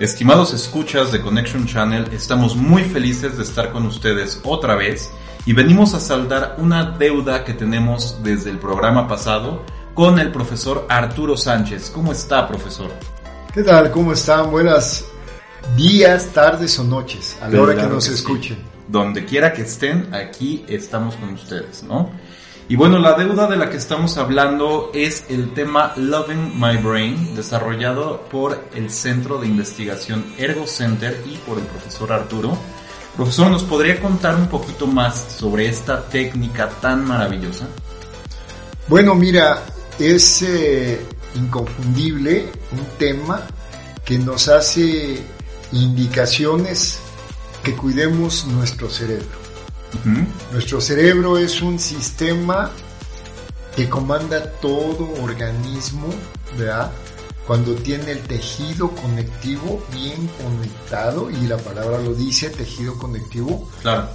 Estimados escuchas de Connection Channel, estamos muy felices de estar con ustedes otra vez y venimos a saldar una deuda que tenemos desde el programa pasado con el profesor Arturo Sánchez. ¿Cómo está, profesor? ¿Qué tal? ¿Cómo están? Buenas días, tardes o noches, a la hora que nos escuchen. Donde quiera que estén, aquí estamos con ustedes, ¿no? Y bueno, la deuda de la que estamos hablando es el tema Loving My Brain, desarrollado por el Centro de Investigación Ergo Center y por el profesor Arturo. Profesor, ¿nos podría contar un poquito más sobre esta técnica tan maravillosa? Bueno, mira, es eh, inconfundible un tema que nos hace indicaciones que cuidemos nuestro cerebro. Nuestro cerebro es un sistema que comanda todo organismo, ¿verdad? Cuando tiene el tejido conectivo bien conectado, y la palabra lo dice, tejido conectivo, Claro.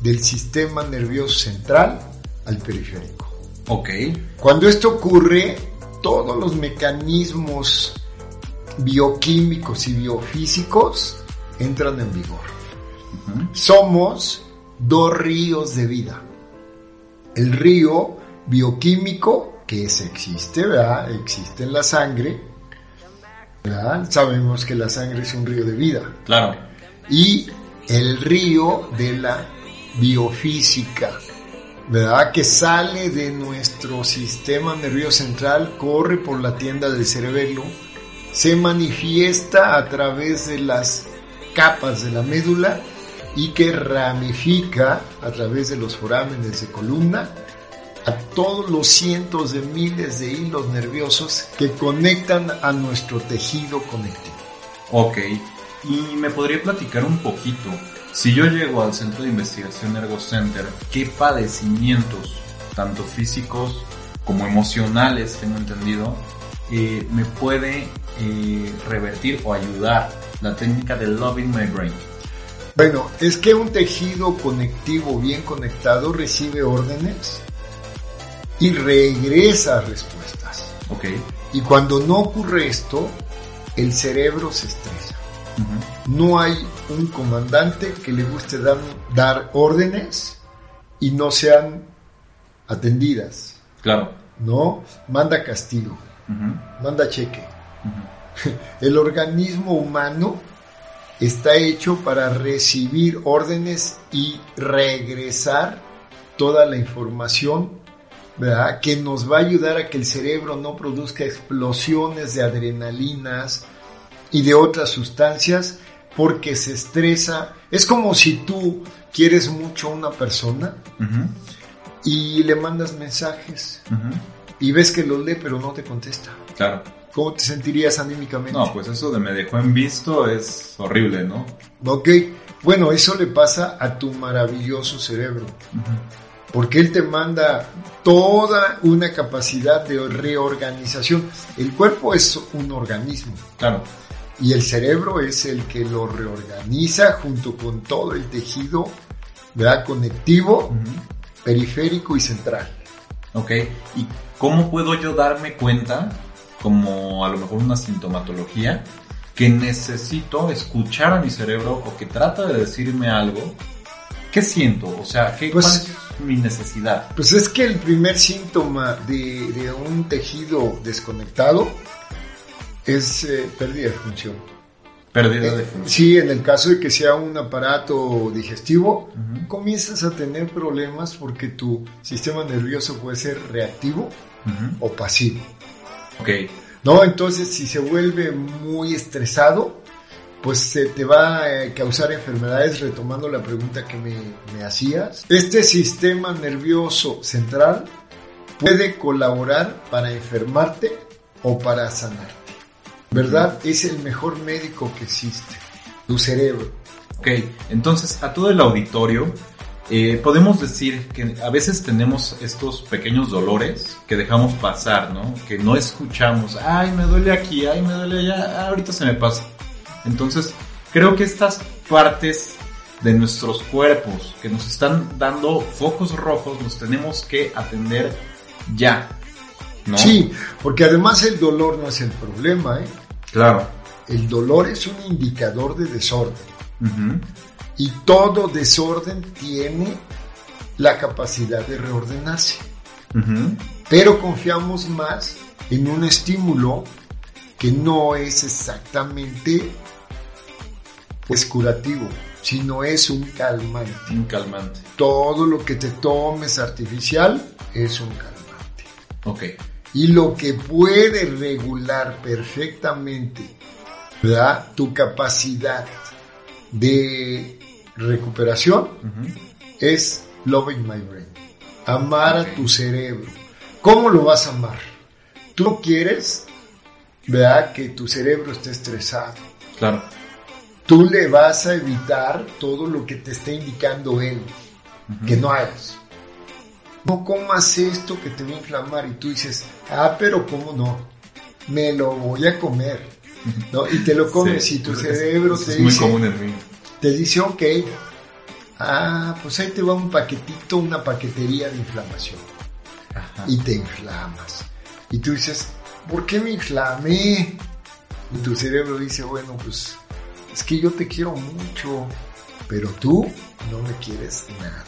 del sistema nervioso central al periférico. Ok. Cuando esto ocurre, todos los mecanismos bioquímicos y biofísicos entran en vigor. Somos dos ríos de vida. El río bioquímico, que es, existe, ¿verdad? Existe en la sangre. ¿verdad? Sabemos que la sangre es un río de vida. Claro. Y el río de la biofísica, ¿verdad? Que sale de nuestro sistema nervioso central, corre por la tienda del cerebelo, se manifiesta a través de las capas de la médula y que ramifica a través de los forámenes de columna a todos los cientos de miles de hilos nerviosos que conectan a nuestro tejido conectivo. Ok. Y me podría platicar un poquito, si yo llego al Centro de Investigación Ergo Center, ¿qué padecimientos, tanto físicos como emocionales, tengo entendido, eh, me puede eh, revertir o ayudar la técnica de Loving My Brain? Bueno, es que un tejido conectivo bien conectado recibe órdenes y regresa respuestas. Ok. Y cuando no ocurre esto, el cerebro se estresa. No hay un comandante que le guste dar, dar órdenes y no sean atendidas. Claro. No, manda castigo, manda cheque. El organismo humano está hecho para recibir órdenes y regresar toda la información ¿verdad? que nos va a ayudar a que el cerebro no produzca explosiones de adrenalinas y de otras sustancias porque se estresa. Es como si tú quieres mucho a una persona y le mandas mensajes y ves que los lee pero no te contesta. Claro. ¿Cómo te sentirías anímicamente? No, pues eso de me dejó en visto es horrible, ¿no? Ok, bueno, eso le pasa a tu maravilloso cerebro. Porque él te manda toda una capacidad de reorganización. El cuerpo es un organismo. Claro. Y el cerebro es el que lo reorganiza junto con todo el tejido ¿verdad? conectivo, periférico y central. Ok. ¿Y cómo puedo yo darme cuenta, como a lo mejor una sintomatología, que necesito escuchar a mi cerebro o que trata de decirme algo? ¿Qué siento? O sea, ¿qué, Pues- ¿cuál es mi necesidad? Pues es que el primer síntoma de, de un tejido desconectado es eh, pérdida de función. Pérdida de Eh, función. Sí, en el caso de que sea un aparato digestivo, comienzas a tener problemas porque tu sistema nervioso puede ser reactivo Ujú. o pasivo. Ok. ¿No? Entonces, si se vuelve muy estresado, pues se te va a causar enfermedades, retomando la pregunta que me, me hacías. Este sistema nervioso central puede colaborar para enfermarte o para sanarte. ¿Verdad? Es el mejor médico que existe, tu cerebro. Ok, entonces a todo el auditorio eh, podemos decir que a veces tenemos estos pequeños dolores que dejamos pasar, ¿no? Que no escuchamos, ay, me duele aquí, ay, me duele allá, ahorita se me pasa. Entonces, creo que estas partes de nuestros cuerpos que nos están dando focos rojos los tenemos que atender ya. ¿no? Sí, porque además el dolor no es el problema, ¿eh? Claro. El dolor es un indicador de desorden. Y todo desorden tiene la capacidad de reordenarse. Pero confiamos más en un estímulo que no es exactamente pues curativo, sino es un calmante. Un calmante. Todo lo que te tomes artificial es un calmante. Ok. Y lo que puede regular perfectamente ¿verdad? tu capacidad de recuperación es loving my brain. Amar a tu cerebro. ¿Cómo lo vas a amar? Tú no quieres, ¿verdad? Que tu cerebro esté estresado. Claro. Tú le vas a evitar todo lo que te esté indicando él, que no hagas. No comas esto que te va a inflamar y tú dices, ah, pero ¿cómo no? Me lo voy a comer. ¿no? Y te lo comes y tu cerebro te es dice, muy común en mí. Te dice, ok, ah, pues ahí te va un paquetito, una paquetería de inflamación. Ajá. Y te inflamas. Y tú dices, ¿por qué me inflamé? Y tu cerebro dice, bueno, pues es que yo te quiero mucho, pero tú no me quieres nada.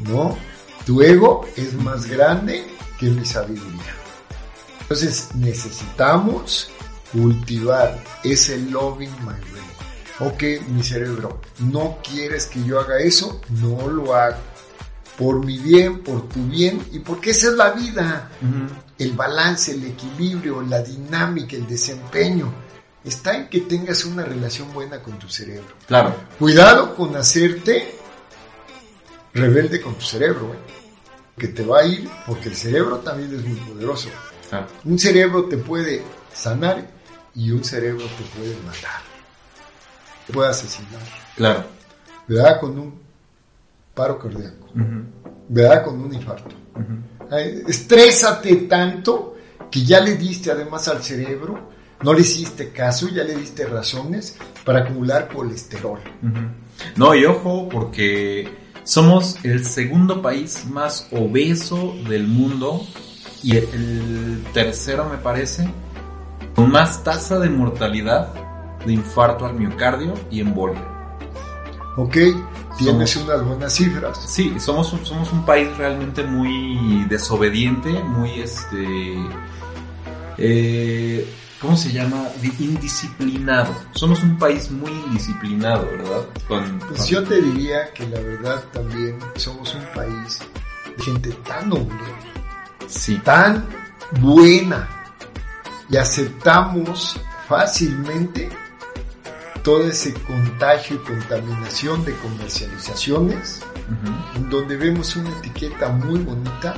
¿No? Tu ego es más grande que mi sabiduría. Entonces necesitamos cultivar ese loving my. Ok, mi cerebro, no quieres que yo haga eso, no lo hago. Por mi bien, por tu bien y porque esa es la vida. El balance, el equilibrio, la dinámica, el desempeño. Está en que tengas una relación buena con tu cerebro. Claro. Cuidado con hacerte rebelde con tu cerebro, ¿eh? que te va a ir porque el cerebro también es muy poderoso. claro. Un cerebro te puede sanar y un cerebro te puede matar. Puede asesinar. Claro. ¿Verdad? Con un paro cardíaco. ¿Verdad? Con un infarto. Ay, Estrésate tanto que ya le diste además al cerebro, no le hiciste caso, ya le diste razones para acumular colesterol. No, y ojo, porque somos el segundo país más obeso del mundo y el tercero, me parece, con más tasa de mortalidad de infarto al miocardio y embolia. ¿Ok? Tienes unas buenas cifras. Sí, somos un, somos un país realmente muy desobediente, muy este. eh, ¿Cómo se llama? Di- Indisciplinado. Somos un país muy indisciplinado, ¿verdad? Con, Pues con- yo te diría que la verdad también somos un país de gente tan noble, Sí, tan buena y aceptamos fácilmente todo ese contagio y contaminación de comercializaciones Ujú. en donde vemos una etiqueta muy bonita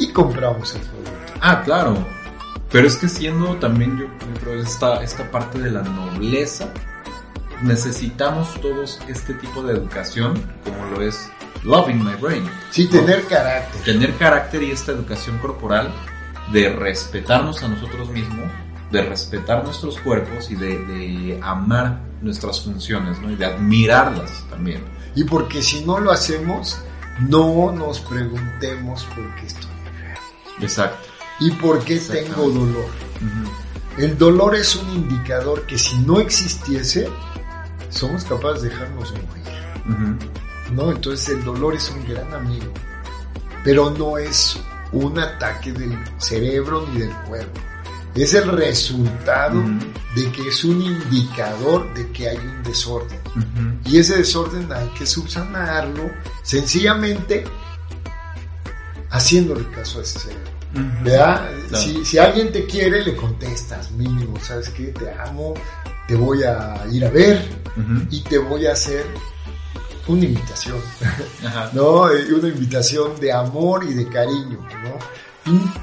y compramos el producto. Ah, claro. Pero es que siendo también yo, creo esta, esta parte de la nobleza, necesitamos todos este tipo de educación, como lo es Loving My Brain. Sí, tener carácter. Tener carácter y esta educación corporal de respetarnos a nosotros mismos, de respetar nuestros cuerpos y de, de amar nuestras funciones, ¿no? Y de admirarlas también. Y porque si no lo hacemos, no nos preguntemos por qué estoy enfermo Exacto. y por qué tengo dolor. El dolor es un indicador que si no existiese, somos capaces de dejarnos morir. ¿no? Entonces el dolor es un gran amigo, pero no es un ataque del cerebro ni del cuerpo. Es el resultado de que es un indicador de que hay un desorden. Y ese desorden hay que subsanarlo sencillamente haciéndole caso a ese cerebro. Ujú. ¿Verdad? Claro. Si, si alguien te quiere, le contestas, mínimo, ¿sabes qué? Te amo, te voy a ir a ver y te voy a hacer una invitación, ¿no? Eh, una invitación de amor y de cariño, ¿no?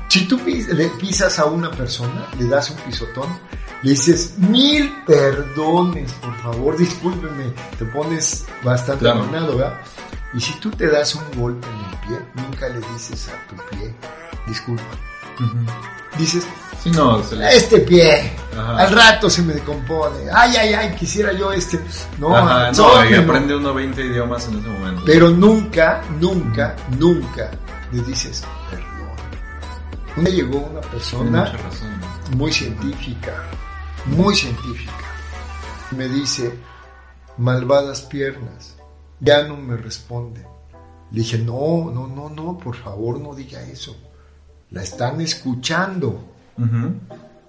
Si tú le pisas a una persona, le das un pisotón, le dices mil perdones, por favor, discúlpeme, te pones bastante claro. ¿verdad? Y si tú te das un golpe en el pie, nunca le dices a tu pie, disculpa. Dices, no, este pie, al rato se me decompone. Ay, ay, ay, quisiera yo este. No, Ajá, no, y aprende uno 20 idiomas en ese momento. Pero nunca, nunca, nunca le dices perdón. Me llegó una persona muy científica, muy científica. Me dice, malvadas piernas, ya no me responde. Le dije, no, no, no, no, por favor no diga eso. La están escuchando.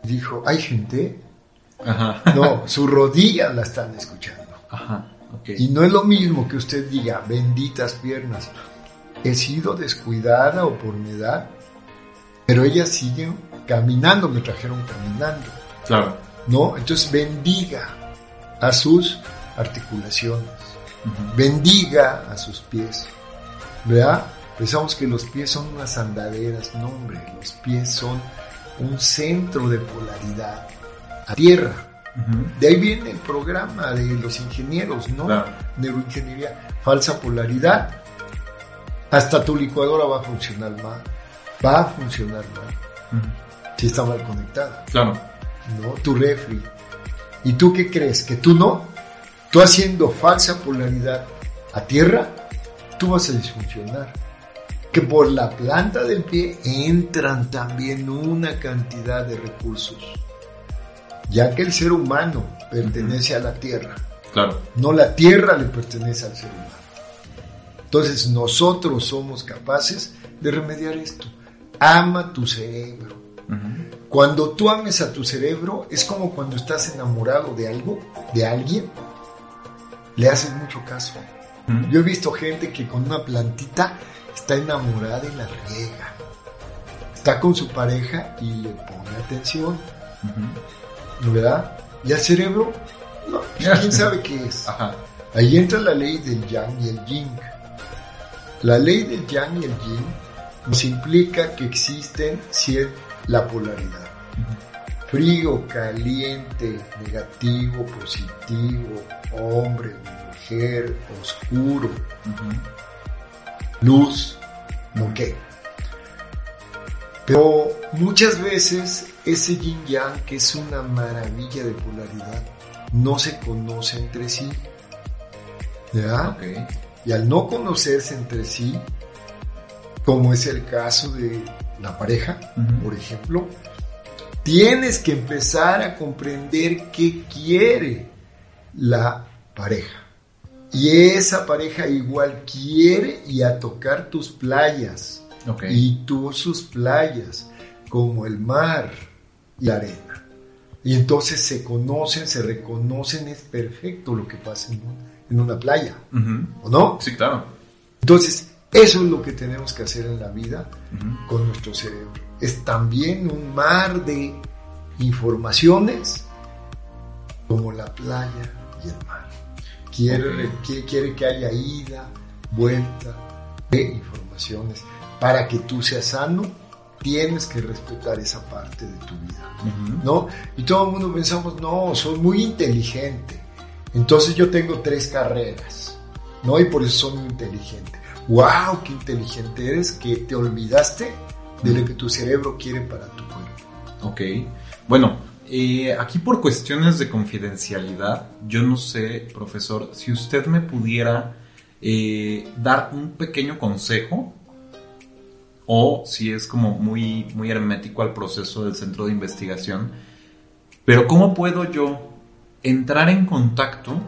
Dijo, ¿hay gente? No, sus rodillas la están escuchando. Y no es lo mismo que usted diga, benditas piernas. He sido descuidada o por mi edad, pero ellas siguen caminando, me trajeron caminando. Claro. ¿No? Entonces bendiga a sus articulaciones, bendiga a sus pies. ¿Verdad? Pensamos que los pies son unas andaderas, no hombre, los pies son un centro de polaridad a tierra. De ahí viene el programa de los ingenieros, ¿no? Neuroingeniería, falsa polaridad. Hasta tu licuadora va a funcionar mal. Va a funcionar mal. Si está mal conectada. Claro. ¿No? Tu refri. ¿Y tú qué crees? ¿Que tú no? Tú haciendo falsa polaridad a tierra, tú vas a disfuncionar que por la planta del pie entran también una cantidad de recursos, ya que el ser humano pertenece a la tierra. Claro. No la tierra le pertenece al ser humano. Entonces nosotros somos capaces de remediar esto. Ama tu cerebro. Cuando tú ames a tu cerebro, es como cuando estás enamorado de algo, de alguien, le haces mucho caso. Yo he visto gente que con una plantita está enamorada y la riega. Está con su pareja y le pone atención. ¿Verdad? Y al cerebro, no, quién sabe qué es. Ahí entra la ley del yang y el yin. La ley del yang y el yin nos implica que existen la polaridad. Frío, caliente, negativo, positivo, hombre, mujer, oscuro luz, no qué. Pero muchas veces ese yin yang, que es una maravilla de polaridad, no se conoce entre sí. ¿Ya? Y al no conocerse entre sí, como es el caso de la pareja, por ejemplo, tienes que empezar a comprender qué quiere la pareja. Y esa pareja igual quiere y a tocar tus playas. Y tú sus playas, como el mar y la arena. Y entonces se conocen, se reconocen, es perfecto lo que pasa en, una playa. ¿O no? Sí, claro. Entonces, eso es lo que tenemos que hacer en la vida con nuestro cerebro. Es también un mar de informaciones como la playa y el mar. Quiere, quiere que haya ida, vuelta de informaciones. Para que tú seas sano, tienes que respetar esa parte de tu vida, ¿no? Y todo el mundo pensamos, no, soy muy inteligente. Entonces yo tengo tres carreras, ¿no? Y por eso soy muy inteligente. ¡Wow! ¡Qué inteligente eres! Que te olvidaste de lo que tu cerebro quiere para tu cuerpo. Ok. Bueno, eh, aquí por cuestiones de confidencialidad, yo no sé, profesor, si usted me pudiera eh, dar un pequeño consejo o si es como muy, muy hermético al proceso del centro de investigación, pero ¿cómo puedo yo entrar en contacto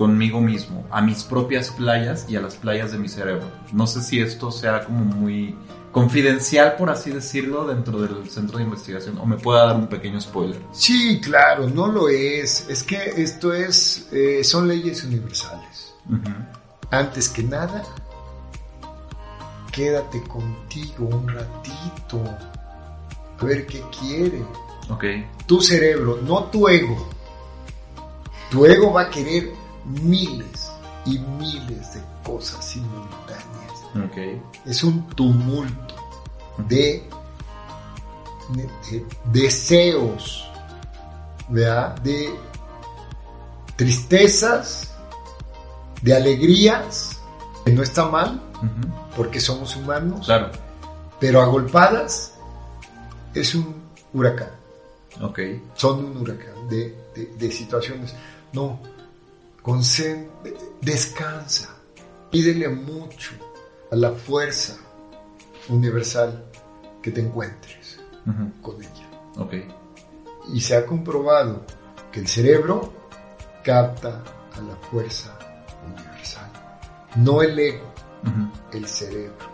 conmigo mismo, a mis propias playas y a las playas de mi cerebro? No sé si esto sea como muy confidencial, por así decirlo, dentro del centro de investigación? ¿O me pueda dar un pequeño spoiler? Sí, claro, no lo es. Es que esto es, eh, son leyes universales. Antes que nada, quédate contigo un ratito, a ver qué quiere. Ok. Tu cerebro, no tu ego. Tu ego va a querer miles y miles de cosas simultáneas. Es un tumulto de, deseos, de tristezas, de alegrías, que no está mal, porque somos humanos, claro. pero agolpadas es un huracán. Okay. Son un huracán de, de situaciones. No, descansa, pídele mucho a la fuerza universal que te encuentres con ella. Okay. Y se ha comprobado que el cerebro capta a la fuerza universal, no el ego, el cerebro.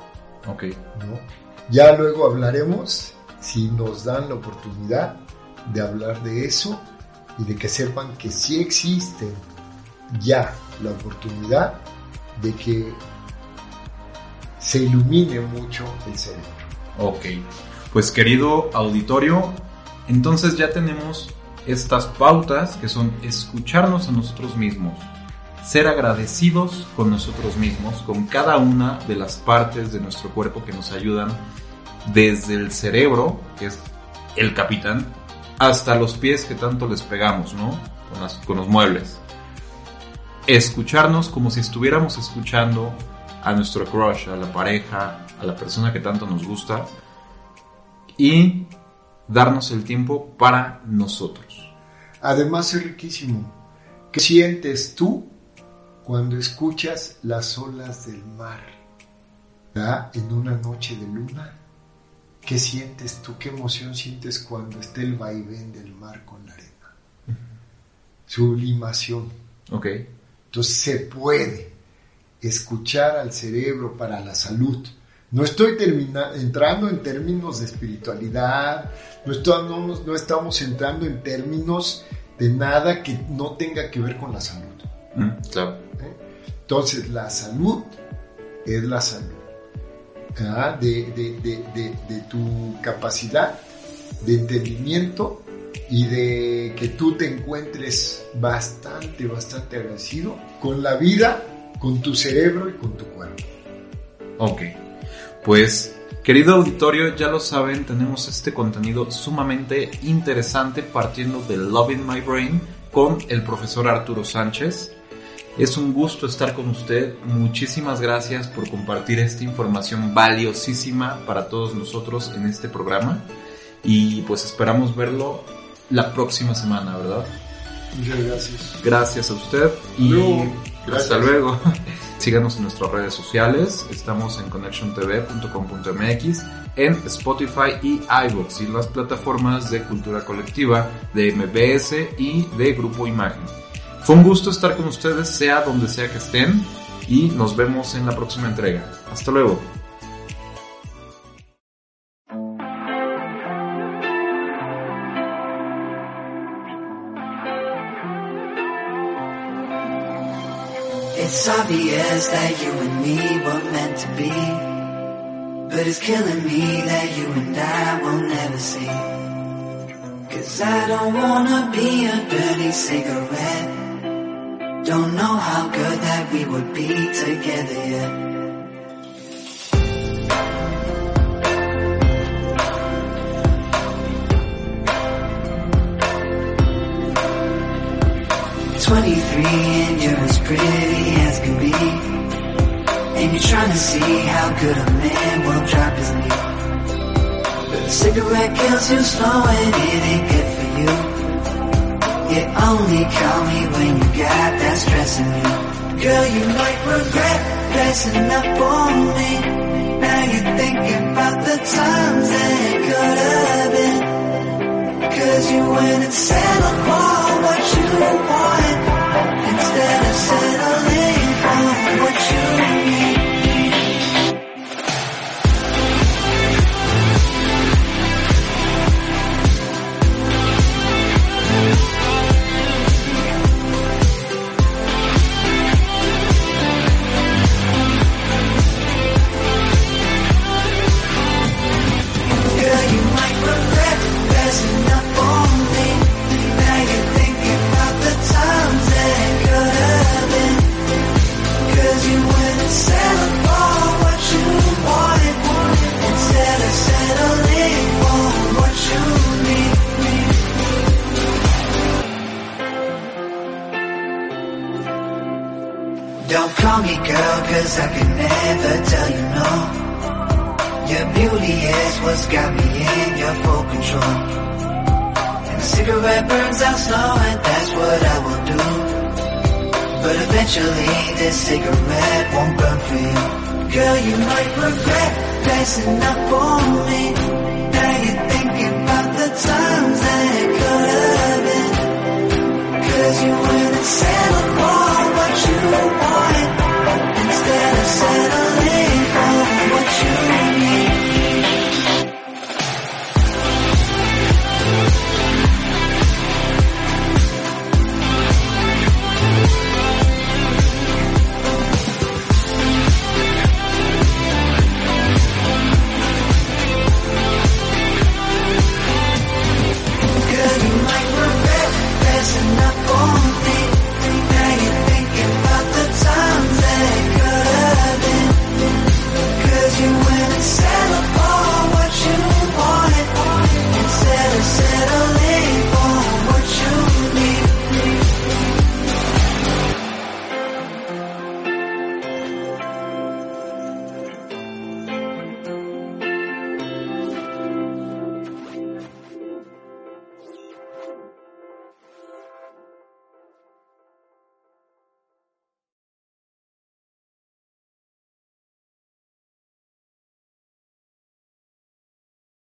Okay. ¿no? Ya luego hablaremos, si nos dan la oportunidad de hablar de eso y de que sepan que sí existen ya la oportunidad de que se ilumine mucho el cerebro. Ok, pues querido auditorio, entonces ya tenemos estas pautas que son escucharnos a nosotros mismos, ser agradecidos con nosotros mismos, con cada una de las partes de nuestro cuerpo que nos ayudan, desde el cerebro, que es el capitán, hasta los pies que tanto les pegamos, ¿no? Con, con los muebles escucharnos como si estuviéramos escuchando a nuestro crush, a la pareja, a la persona que tanto nos gusta y darnos el tiempo para nosotros. Además es riquísimo. ¿Qué sientes tú cuando escuchas las olas del mar? En una noche de luna. ¿Qué sientes tú? ¿Qué emoción sientes cuando esté el vaivén del mar con la arena? Sublimación. Ok. Entonces se puede escuchar al cerebro para la salud. No estoy entrando en términos de espiritualidad, no, estamos, no estamos entrando en términos de nada que no tenga que ver con la salud. Mm, claro. ¿Eh? Entonces la salud es la salud. de, tu capacidad de entendimiento y de que tú te encuentres bastante, bastante agradecido con la vida, con tu cerebro y con tu cuerpo. Ok, pues querido auditorio, ya lo saben, tenemos este contenido sumamente interesante partiendo de Loving My Brain con el profesor Arturo Sánchez. Es un gusto estar con usted. Muchísimas gracias por compartir esta información valiosísima para todos nosotros en este programa. Y pues esperamos verlo la próxima semana, ¿verdad? Muchas gracias. Gracias a usted y hasta luego. Síganos en nuestras redes sociales. Estamos en connectiontv.com.mx, en Spotify y iVoox y las plataformas de cultura colectiva de MBS y de Grupo Imagen. Fue un gusto estar con ustedes, sea donde sea que estén, y nos vemos en la próxima entrega. Hasta luego. It's obvious that you and me were meant to be. But it's killing me that you and I will never see. Cause I don't wanna be a dirty cigarette. Don't know how good that we would be together yet. 23 and you're as pretty trying to see how good a man will drop his knee. But a cigarette kills you slow and it ain't good for you. You only call me when you got that stress in you. Girl, you might regret dressing up for me. Now you're thinking about the times that it could have been. Cause you went and settled for what you want. this cigarette won't burn for you. Girl, you might regret passing up on me. Now you think about the times that it could have been. Cause you wouldn't settle for what you want